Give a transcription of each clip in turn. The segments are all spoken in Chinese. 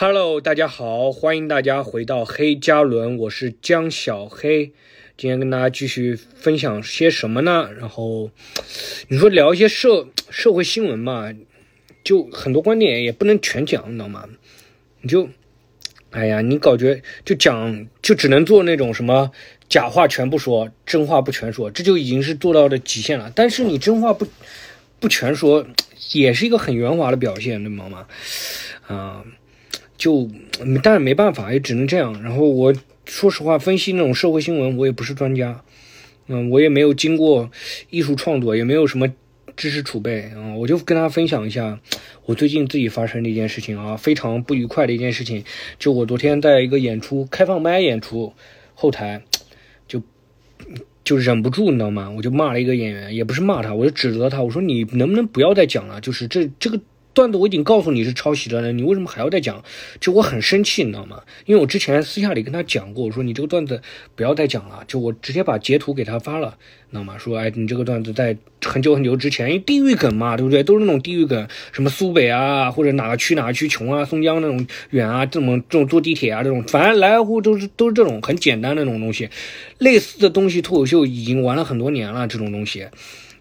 Hello，大家好，欢迎大家回到黑加仑，我是江小黑。今天跟大家继续分享些什么呢？然后你说聊一些社社会新闻嘛，就很多观点也不能全讲，你知道吗？你就，哎呀，你感觉就讲就只能做那种什么假话全不说，真话不全说，这就已经是做到的极限了。但是你真话不不全说，也是一个很圆滑的表现，对吗？啊。就，但是没办法，也只能这样。然后我说实话，分析那种社会新闻，我也不是专家，嗯，我也没有经过艺术创作，也没有什么知识储备啊。我就跟大家分享一下我最近自己发生的一件事情啊，非常不愉快的一件事情。就我昨天在一个演出开放麦演出后台，就就忍不住，你知道吗？我就骂了一个演员，也不是骂他，我就指责他，我说你能不能不要再讲了？就是这这个。段子我已经告诉你是抄袭的了，你为什么还要再讲？就我很生气，你知道吗？因为我之前私下里跟他讲过，我说你这个段子不要再讲了，就我直接把截图给他发了，知道吗？说哎，你这个段子在很久很久之前，因为地域梗嘛，对不对？都是那种地域梗，什么苏北啊，或者哪个区哪个区穷啊，松江那种远啊，这种这种坐地铁啊，这种反正来来回都是都是这种很简单的那种东西，类似的东西，脱口秀已经玩了很多年了，这种东西。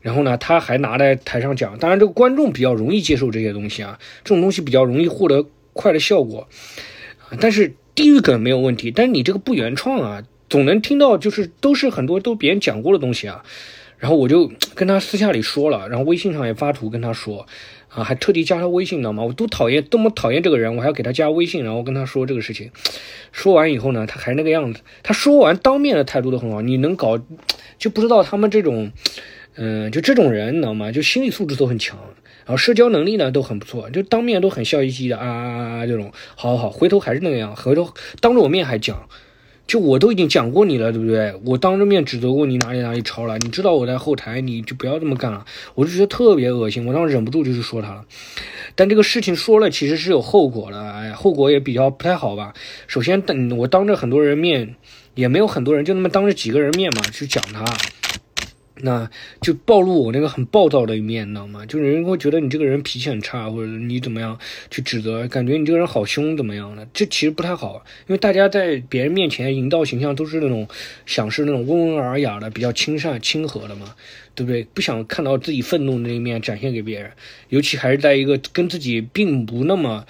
然后呢，他还拿在台上讲，当然这个观众比较容易接受这些东西啊，这种东西比较容易获得快的效果，但是地域梗没有问题，但是你这个不原创啊，总能听到就是都是很多都别人讲过的东西啊，然后我就跟他私下里说了，然后微信上也发图跟他说，啊，还特地加他微信，知道吗？我都讨厌多么讨厌这个人，我还要给他加微信，然后跟他说这个事情，说完以后呢，他还那个样子，他说完当面的态度都很好，你能搞就不知道他们这种。嗯，就这种人，你知道吗？就心理素质都很强，然后社交能力呢都很不错，就当面都很笑嘻嘻的啊啊啊啊这种，好好好，回头还是那个样，回头当着我面还讲，就我都已经讲过你了，对不对？我当着面指责过你哪里哪里抄了，你知道我在后台，你就不要这么干了，我就觉得特别恶心，我当时忍不住就是说他了，但这个事情说了其实是有后果的，哎，后果也比较不太好吧。首先，等我当着很多人面，也没有很多人，就那么当着几个人面嘛，去讲他。那就暴露我那个很暴躁的一面，你知道吗？就是人会觉得你这个人脾气很差，或者你怎么样去指责，感觉你这个人好凶，怎么样的？这其实不太好，因为大家在别人面前营造形象都是那种想是那种温文尔雅的，比较亲善亲和的嘛，对不对？不想看到自己愤怒的那一面展现给别人，尤其还是在一个跟自己并不那么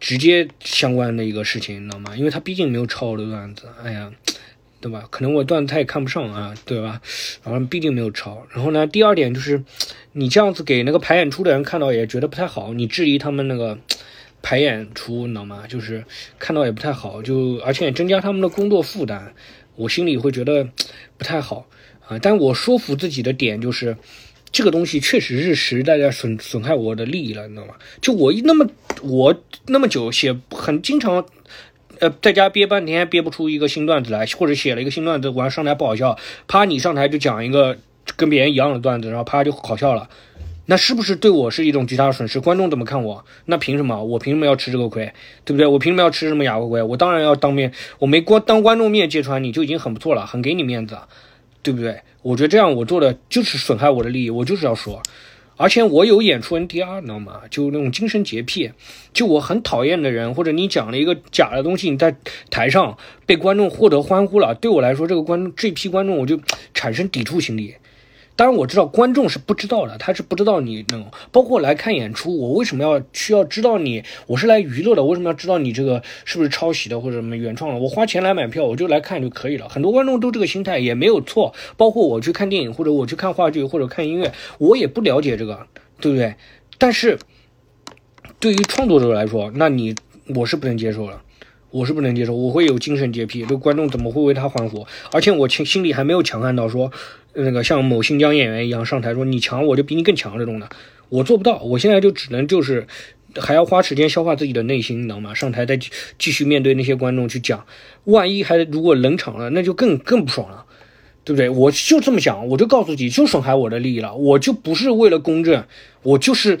直接相关的一个事情，你知道吗？因为他毕竟没有抄我的段子，哎呀。对吧？可能我段子他也看不上啊，对吧？然后毕竟没有抄。然后呢，第二点就是，你这样子给那个排演出的人看到也觉得不太好，你质疑他们那个排演出，你知道吗？就是看到也不太好，就而且也增加他们的工作负担，我心里会觉得不太好啊。但我说服自己的点就是，这个东西确实是实在在损损害我的利益了，你知道吗？就我一那么我那么久写很经常。呃，在家憋半天憋不出一个新段子来，或者写了一个新段子，完上台不好笑，啪你上台就讲一个跟别人一样的段子，然后啪就好笑了，那是不是对我是一种极大的损失？观众怎么看我？那凭什么？我凭什么要吃这个亏？对不对？我凭什么要吃什么哑巴亏？我当然要当面，我没光当观众面揭穿你就已经很不错了，很给你面子，对不对？我觉得这样我做的就是损害我的利益，我就是要说。而且我有演出 NDR，你知道吗？就那种精神洁癖，就我很讨厌的人，或者你讲了一个假的东西，你在台上被观众获得欢呼了，对我来说，这个观众这批观众我就产生抵触心理。当然我知道观众是不知道的，他是不知道你那种，包括来看演出，我为什么要需要知道你？我是来娱乐的，为什么要知道你这个是不是抄袭的或者什么原创的？我花钱来买票，我就来看就可以了。很多观众都这个心态也没有错，包括我去看电影或者我去看话剧或者看音乐，我也不了解这个，对不对？但是对于创作者来说，那你我是不能接受了。我是不能接受，我会有精神洁癖，这个观众怎么会为他欢呼？而且我心心里还没有强悍到说，那个像某新疆演员一样上台说你强我就比你更强这种的，我做不到。我现在就只能就是还要花时间消化自己的内心，你知道吗？上台再继续面对那些观众去讲，万一还如果冷场了，那就更更不爽了，对不对？我就这么想，我就告诉自己，就损害我的利益了，我就不是为了公正，我就是。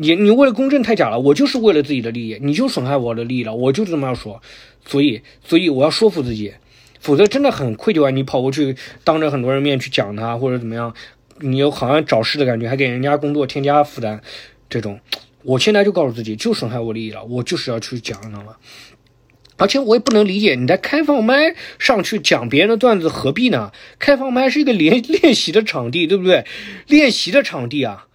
你你为了公正太假了，我就是为了自己的利益，你就损害我的利益了，我就这么样说，所以所以我要说服自己，否则真的很愧疚啊！你跑过去当着很多人面去讲他或者怎么样，你又好像找事的感觉，还给人家工作添加负担，这种我现在就告诉自己，就损害我利益了，我就是要去讲，你知道吗？而且我也不能理解，你在开放麦上去讲别人的段子，何必呢？开放麦是一个练 练习的场地，对不对？练习的场地啊，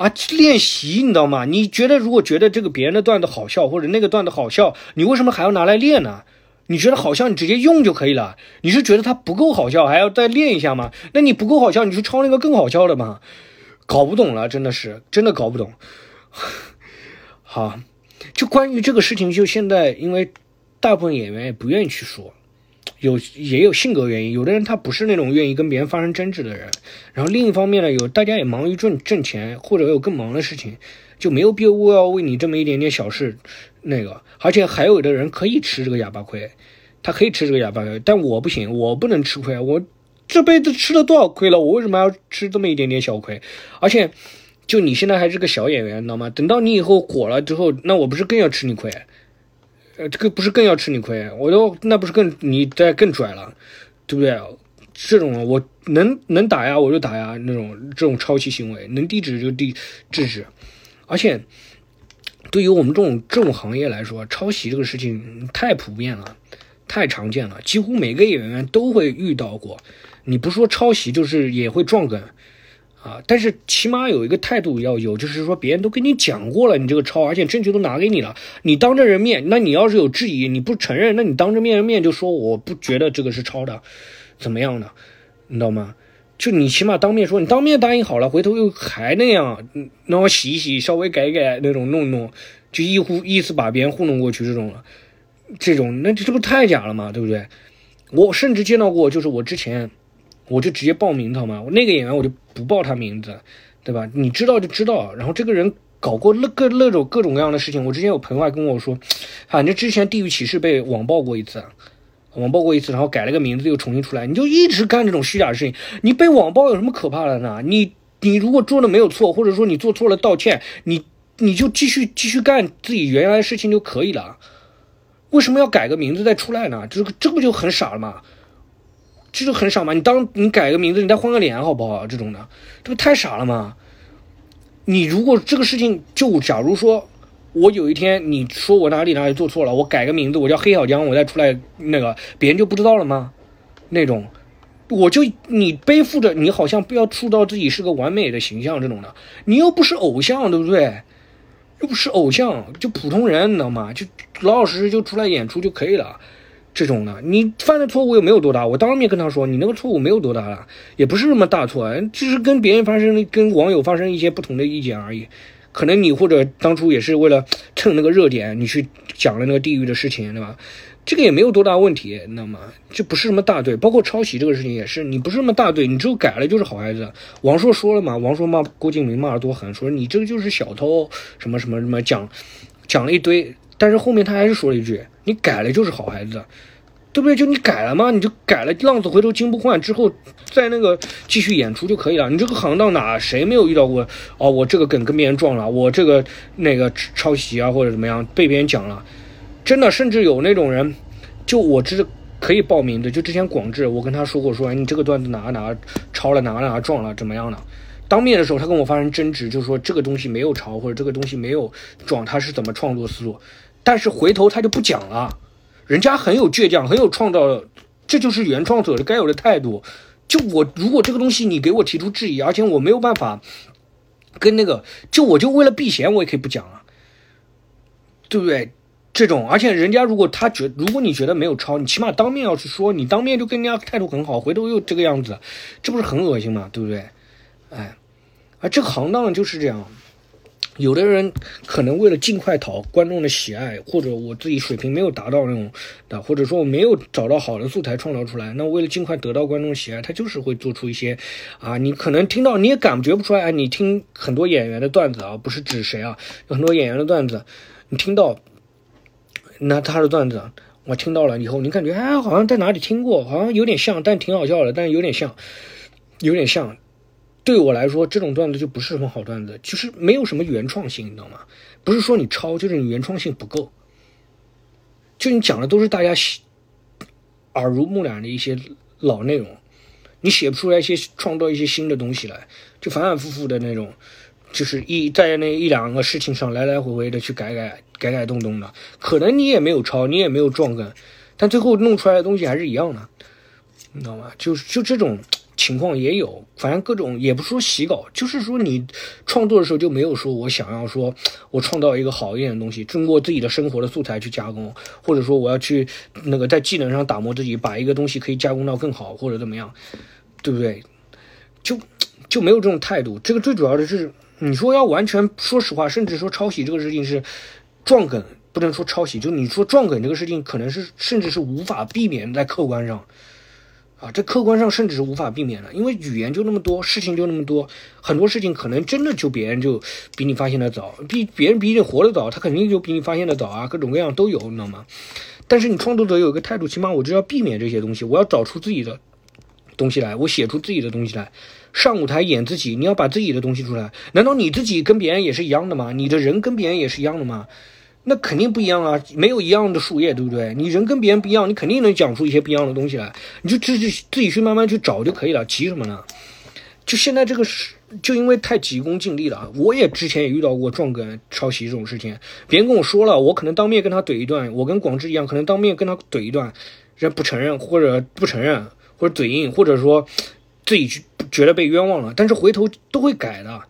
啊，练习，你知道吗？你觉得如果觉得这个别人的段子好笑，或者那个段子好笑，你为什么还要拿来练呢？你觉得好笑，你直接用就可以了。你是觉得它不够好笑，还要再练一下吗？那你不够好笑，你去抄那个更好笑的嘛？搞不懂了，真的是，真的搞不懂。好，就关于这个事情，就现在因为。大部分演员也不愿意去说，有也有性格原因，有的人他不是那种愿意跟别人发生争执的人。然后另一方面呢，有大家也忙于挣挣钱，或者有更忙的事情，就没有必要要为你这么一点点小事那个。而且还有的人可以吃这个哑巴亏，他可以吃这个哑巴亏，但我不行，我不能吃亏。我这辈子吃了多少亏了？我为什么要吃这么一点点小亏？而且，就你现在还是个小演员，知道吗？等到你以后火了之后，那我不是更要吃你亏？呃，这个不是更要吃你亏？我都那不是更你在更拽了，对不对？这种我能能打压我就打压那种这种抄袭行为，能抵制就抵制止。而且对于我们这种这种行业来说，抄袭这个事情太普遍了，太常见了，几乎每个演员都会遇到过。你不说抄袭，就是也会撞梗。啊，但是起码有一个态度要有，就是说别人都跟你讲过了，你这个抄，而且证据都拿给你了，你当着人面，那你要是有质疑，你不承认，那你当着面面就说我不觉得这个是抄的，怎么样的，你知道吗？就你起码当面说，你当面答应好了，回头又还那样，那我洗一洗，稍微改改那种弄弄，就一糊意思把别人糊弄过去这种了，这种那这不太假了嘛，对不对？我甚至见到过，就是我之前。我就直接报名，好吗？那个演员我就不报他名字，对吧？你知道就知道。然后这个人搞过那各那种各种各样的事情。我之前有朋友还跟我说，反正之前《地狱骑士》被网暴过一次，网暴过一次，然后改了个名字又重新出来。你就一直干这种虚假的事情，你被网暴有什么可怕的呢？你你如果做的没有错，或者说你做错了道歉，你你就继续继续干自己原来的事情就可以了。为什么要改个名字再出来呢？这个这不就很傻了吗？这就很傻嘛！你当你改个名字，你再换个脸，好不好？这种的，这不太傻了吗？你如果这个事情，就假如说，我有一天你说我哪里哪里做错了，我改个名字，我叫黑小江，我再出来那个，别人就不知道了吗？那种，我就你背负着，你好像不要塑造自己是个完美的形象，这种的，你又不是偶像，对不对？又不是偶像，就普通人，你知道吗？就老老实实就出来演出就可以了。这种的，你犯的错误又没有多大，我当面跟他说，你那个错误没有多大了，也不是什么大错，就是跟别人发生、跟网友发生一些不同的意见而已。可能你或者当初也是为了蹭那个热点，你去讲了那个地狱的事情，对吧？这个也没有多大问题，那么这不是什么大罪。包括抄袭这个事情也是，你不是什么大罪，你只有改了就是好孩子。王朔说了嘛，王朔骂郭敬明骂的多狠，说你这个就是小偷，什么什么什么讲讲了一堆。但是后面他还是说了一句：“你改了就是好孩子，对不对？就你改了嘛，你就改了，浪子回头金不换，之后再那个继续演出就可以了。你这个行当哪谁没有遇到过？哦，我这个梗跟别人撞了，我这个那个抄袭啊或者怎么样被别人讲了，真的，甚至有那种人，就我这可以报名的，就之前广志，我跟他说过，说你这个段子哪哪抄了，哪哪撞了，怎么样的？当面的时候他跟我发生争执，就是说这个东西没有抄或者这个东西没有撞，他是怎么创作思路？但是回头他就不讲了，人家很有倔强，很有创造，这就是原创者的该有的态度。就我如果这个东西你给我提出质疑，而且我没有办法跟那个，就我就为了避嫌，我也可以不讲啊，对不对？这种，而且人家如果他觉，如果你觉得没有抄，你起码当面要去说，你当面就跟人家态度很好，回头又这个样子，这不是很恶心吗？对不对？哎，啊，这个行当就是这样。有的人可能为了尽快讨观众的喜爱，或者我自己水平没有达到那种的，或者说我没有找到好的素材创造出来，那为了尽快得到观众喜爱，他就是会做出一些，啊，你可能听到你也感觉不出来，你听很多演员的段子啊，不是指谁啊，有很多演员的段子，你听到，那他的段子我听到了以后，你感觉哎，好像在哪里听过，好像有点像，但挺好笑的，但有点像，有点像。对我来说，这种段子就不是什么好段子，就是没有什么原创性，你知道吗？不是说你抄，就是你原创性不够。就你讲的都是大家耳濡目染的一些老内容，你写不出来一些创造一些新的东西来，就反反复复的那种，就是一在那一两个事情上来来回回的去改改改改动动的，可能你也没有抄，你也没有撞梗，但最后弄出来的东西还是一样的，你知道吗？就就这种情况也有，反正各种也不说洗稿，就是说你创作的时候就没有说我想要说我创造一个好一点的东西，通过自己的生活的素材去加工，或者说我要去那个在技能上打磨自己，把一个东西可以加工到更好或者怎么样，对不对？就就没有这种态度。这个最主要的是。你说要完全说实话，甚至说抄袭这个事情是撞梗，不能说抄袭，就你说撞梗这个事情，可能是甚至是无法避免在客观上，啊，这客观上甚至是无法避免的，因为语言就那么多，事情就那么多，很多事情可能真的就别人就比你发现的早，比别人比你活得早，他肯定就比你发现的早啊，各种各样都有，你知道吗？但是你创作者有一个态度，起码我就要避免这些东西，我要找出自己的东西来，我写出自己的东西来。上舞台演自己，你要把自己的东西出来。难道你自己跟别人也是一样的吗？你的人跟别人也是一样的吗？那肯定不一样啊，没有一样的树叶，对不对？你人跟别人不一样，你肯定能讲出一些不一样的东西来。你就自己自己去慢慢去找就可以了，急什么呢？就现在这个是，就因为太急功近利了。我也之前也遇到过撞梗、抄袭这种事情，别人跟我说了，我可能当面跟他怼一段。我跟广志一样，可能当面跟他怼一段，人不承认或者不承认，或者嘴硬，或者说自己去。觉得被冤枉了，但是回头都会改的，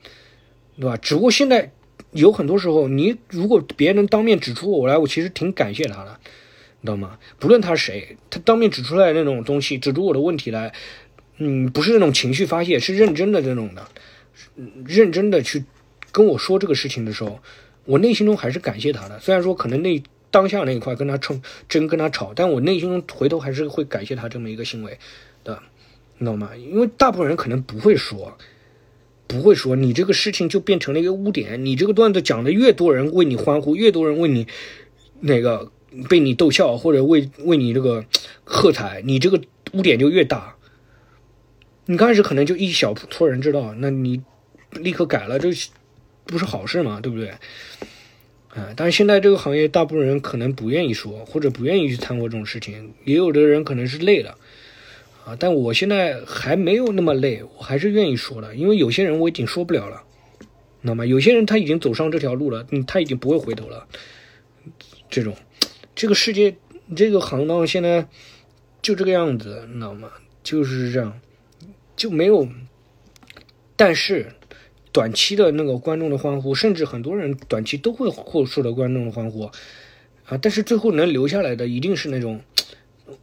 对吧？只不过现在有很多时候，你如果别人当面指出我来，我其实挺感谢他的，你知道吗？不论他谁，他当面指出来那种东西，指出我的问题来，嗯，不是那种情绪发泄，是认真的这种的，认真的去跟我说这个事情的时候，我内心中还是感谢他的。虽然说可能那当下那一块跟他冲争跟他吵，但我内心中回头还是会感谢他这么一个行为的。你知道吗？因为大部分人可能不会说，不会说，你这个事情就变成了一个污点。你这个段子讲的越多人为你欢呼，越多人为你那个被你逗笑，或者为为你这个喝彩，你这个污点就越大。你刚开始可能就一小撮人知道，那你立刻改了，这不是好事嘛？对不对？啊！但是现在这个行业，大部分人可能不愿意说，或者不愿意去掺和这种事情，也有的人可能是累了。啊！但我现在还没有那么累，我还是愿意说的，因为有些人我已经说不了了，知道吗？有些人他已经走上这条路了，嗯，他已经不会回头了。这种，这个世界，这个行当现在就这个样子，你知道吗？就是这样，就没有。但是短期的那个观众的欢呼，甚至很多人短期都会获受到观众的欢呼啊！但是最后能留下来的，一定是那种。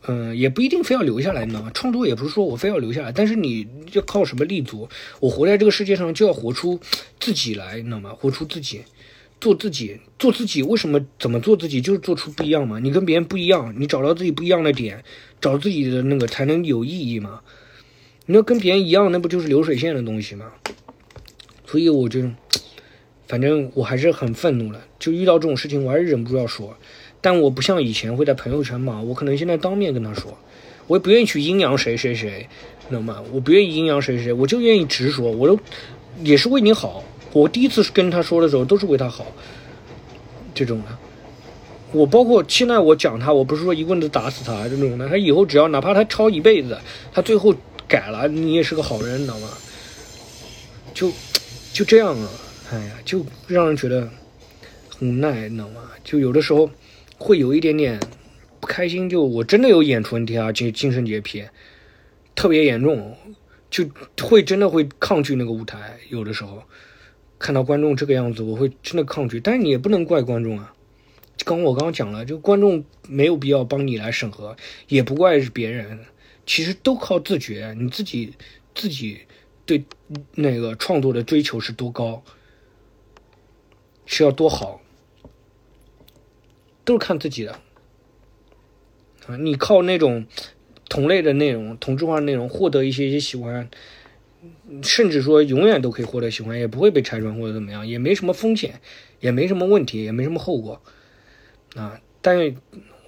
嗯，也不一定非要留下来，你知道吗？创作也不是说我非要留下来，但是你要靠什么立足？我活在这个世界上就要活出自己来，你知道吗？活出自己，做自己，做自己。为什么？怎么做自己？就是做出不一样嘛。你跟别人不一样，你找到自己不一样的点，找自己的那个才能有意义嘛。你要跟别人一样，那不就是流水线的东西吗？所以我就，反正我还是很愤怒了，就遇到这种事情，我还是忍不住要说。但我不像以前会在朋友圈骂，我可能现在当面跟他说，我也不愿意去阴阳谁谁谁，知道吗？我不愿意阴阳谁谁，我就愿意直说，我都也是为你好。我第一次跟他说的时候都是为他好，这种的。我包括现在我讲他，我不是说一棍子打死他这种的，他以后只要哪怕他抄一辈子，他最后改了，你也是个好人，你知道吗？就就这样啊，哎呀，就让人觉得很无奈，你知道吗？就有的时候。会有一点点不开心，就我真的有演出问题啊，精精神洁癖特别严重，就会真的会抗拒那个舞台。有的时候看到观众这个样子，我会真的抗拒。但是你也不能怪观众啊，刚我刚刚讲了，就观众没有必要帮你来审核，也不怪是别人，其实都靠自觉。你自己自己对那个创作的追求是多高，是要多好。都是看自己的啊！你靠那种同类的内容、同质化内容获得一些一些喜欢，甚至说永远都可以获得喜欢，也不会被拆穿或者怎么样，也没什么风险，也没什么问题，也没什么后果啊！但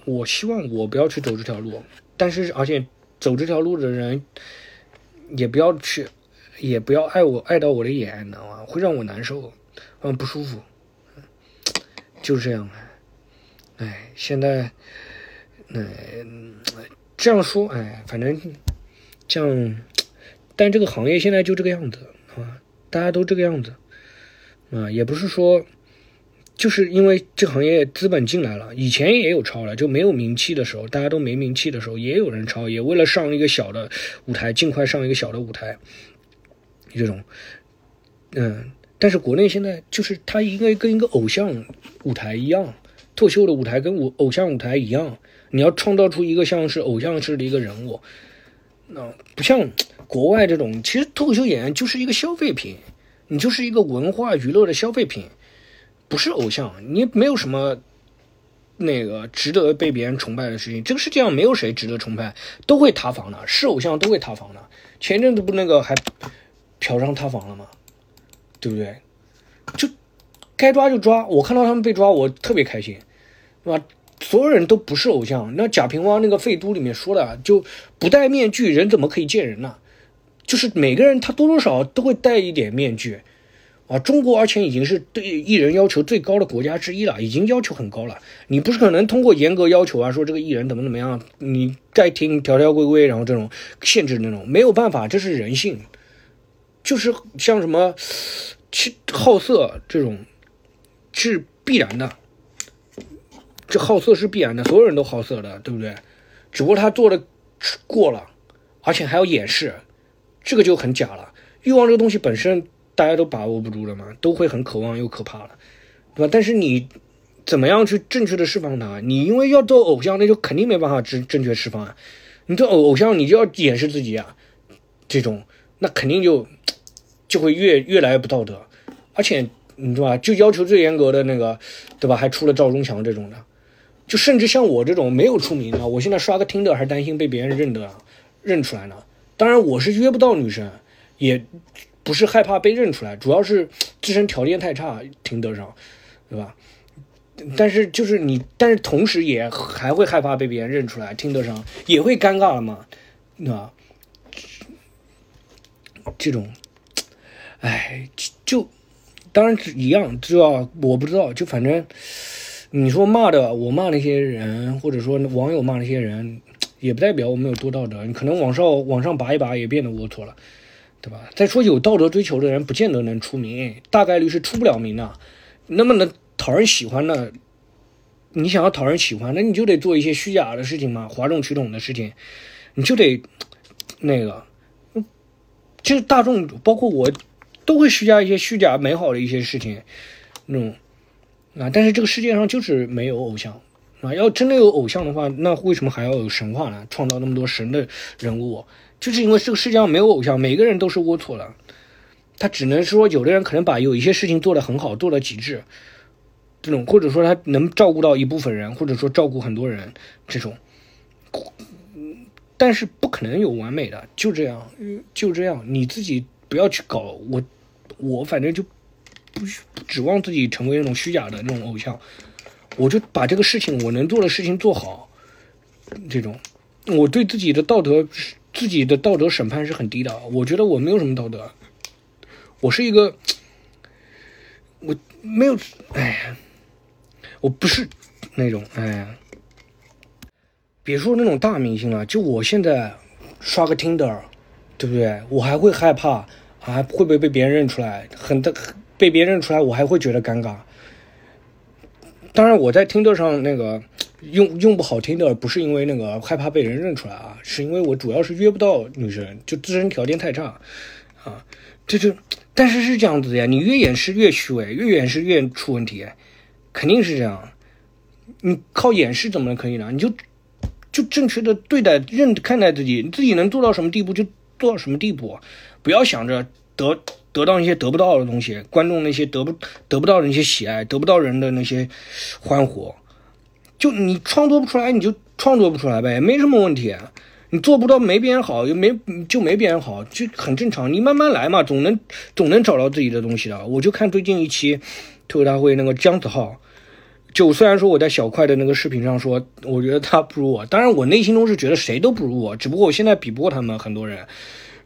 我希望我不要去走这条路，但是而且走这条路的人也不要去，也不要爱我爱到我的眼，你知道吗？会让我难受，嗯，不舒服，就是这样。哎，现在，嗯，这样说，哎，反正这样，但这个行业现在就这个样子啊，大家都这个样子，啊，也不是说，就是因为这行业资本进来了，以前也有抄了，就没有名气的时候，大家都没名气的时候，也有人抄，也为了上一个小的舞台，尽快上一个小的舞台，这种，嗯，但是国内现在就是它应该跟一个偶像舞台一样，脱口秀的舞台跟舞偶像舞台一样，你要创造出一个像是偶像式的一个人物，那不像国外这种，其实脱口秀演员就是一个消费品。你就是一个文化娱乐的消费品，不是偶像，你没有什么那个值得被别人崇拜的事情。这个世界上没有谁值得崇拜，都会塌房的，是偶像都会塌房的。前阵子不那个还嫖娼塌房了吗？对不对？就该抓就抓，我看到他们被抓，我特别开心，是吧？所有人都不是偶像。那贾平凹那个废都里面说的，就不戴面具，人怎么可以见人呢？就是每个人他多多少都会戴一点面具，啊，中国而且已经是对艺人要求最高的国家之一了，已经要求很高了。你不是可能通过严格要求啊，说这个艺人怎么怎么样，你该听条条规规，然后这种限制那种没有办法，这是人性，就是像什么去好色这种是必然的，这好色是必然的，所有人都好色的，对不对？只不过他做的过了，而且还要掩饰。这个就很假了，欲望这个东西本身大家都把握不住了嘛，都会很渴望又可怕了，对吧？但是你怎么样去正确的释放它？你因为要做偶像，那就肯定没办法正正确释放啊。你做偶偶像，你就要掩饰自己啊，这种那肯定就就会越越来越不道德，而且你知道吧？就要求最严格的那个，对吧？还出了赵忠祥这种的，就甚至像我这种没有出名的，我现在刷个听的还担心被别人认得认出来呢。当然，我是约不到女生，也不是害怕被认出来，主要是自身条件太差，听得上，对吧？但是就是你，但是同时也还会害怕被别人认出来，听得上也会尴尬了嘛，对吧？这种，哎，就当然一样，知道我不知道，就反正你说骂的，我骂那些人，或者说网友骂那些人。也不代表我们有多道德，你可能往上往上拔一拔也变得龌龊了，对吧？再说有道德追求的人，不见得能出名，大概率是出不了名的。那么能讨人喜欢的，你想要讨人喜欢，那你就得做一些虚假的事情嘛，哗众取宠的事情，你就得 那个，就大众包括我都会虚假一些虚假美好的一些事情，那种啊，但是这个世界上就是没有偶像。啊，要真的有偶像的话，那为什么还要有神话呢？创造那么多神的人物，就是因为这个世界上没有偶像，每个人都是龌龊的。他只能说，有的人可能把有一些事情做得很好，做到极致，这种或者说他能照顾到一部分人，或者说照顾很多人，这种，但是不可能有完美的，就这样，就这样，你自己不要去搞我，我反正就不是指望自己成为那种虚假的那种偶像。我就把这个事情我能做的事情做好，这种，我对自己的道德自己的道德审判是很低的。我觉得我没有什么道德，我是一个，我没有，哎呀，我不是那种，哎呀，别说那种大明星了，就我现在刷个 Tinder，对不对？我还会害怕，还会不会被别人认出来？很的被别人认出来，我还会觉得尴尬。当然，我在听的上那个用用不好听的，不是因为那个害怕被人认出来啊，是因为我主要是约不到女生，就自身条件太差，啊，这就，但是是这样子的呀，你越掩饰越虚伪，越掩饰越出问题，肯定是这样。你靠掩饰怎么能可以呢？你就就正确的对待认看待自己，你自己能做到什么地步就做到什么地步，不要想着得。得到一些得不到的东西，观众那些得不得不到的那些喜爱，得不到人的那些欢呼，就你创作不出来，你就创作不出来呗，没什么问题。你做不到没别人好，又没就没别人好，就很正常。你慢慢来嘛，总能总能找到自己的东西的。我就看最近一期脱口大会那个姜子浩，就虽然说我在小快的那个视频上说，我觉得他不如我，当然我内心中是觉得谁都不如我，只不过我现在比不过他们很多人。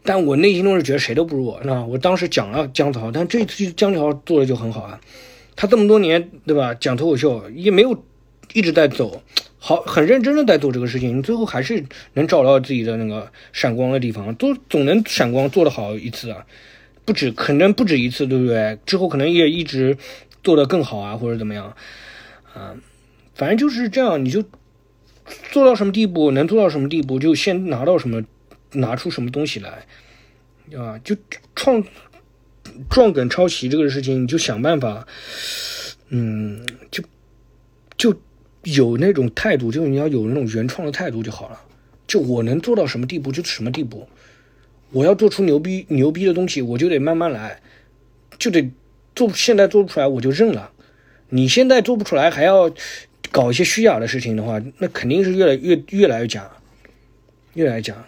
但我内心中是觉得谁都不如我，那我当时讲了姜子豪，但这次姜子豪做的就很好啊。他这么多年，对吧？讲脱口秀也没有一直在走，好，很认真的在做这个事情。你最后还是能找到自己的那个闪光的地方，都总能闪光做得好一次啊。不止，可能不止一次，对不对？之后可能也一直做得更好啊，或者怎么样啊？反正就是这样，你就做到什么地步，能做到什么地步，就先拿到什么，拿出什么东西来啊？就创撞梗抄袭这个事情，你就想办法，嗯，就就有那种态度，就你要有那种原创的态度就好了。就我能做到什么地步，就什么地步。我要做出牛逼牛逼的东西，我就得慢慢来，就得做。现在做不出来，我就认了。你现在做不出来，还要搞一些虚假的事情的话，那肯定是越来越越来越假，越来越假。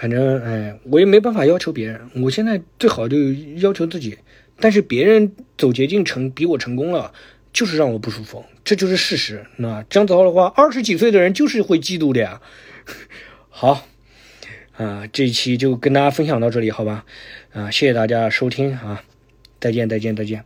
反正哎，我也没办法要求别人。我现在最好就要求自己。但是别人走捷径成比我成功了，就是让我不舒服，这就是事实。那这样子的话，二十几岁的人就是会嫉妒的呀。好。啊，这一期就跟大家分享到这里，好吧？啊，谢谢大家收听啊，再见，再见，再见。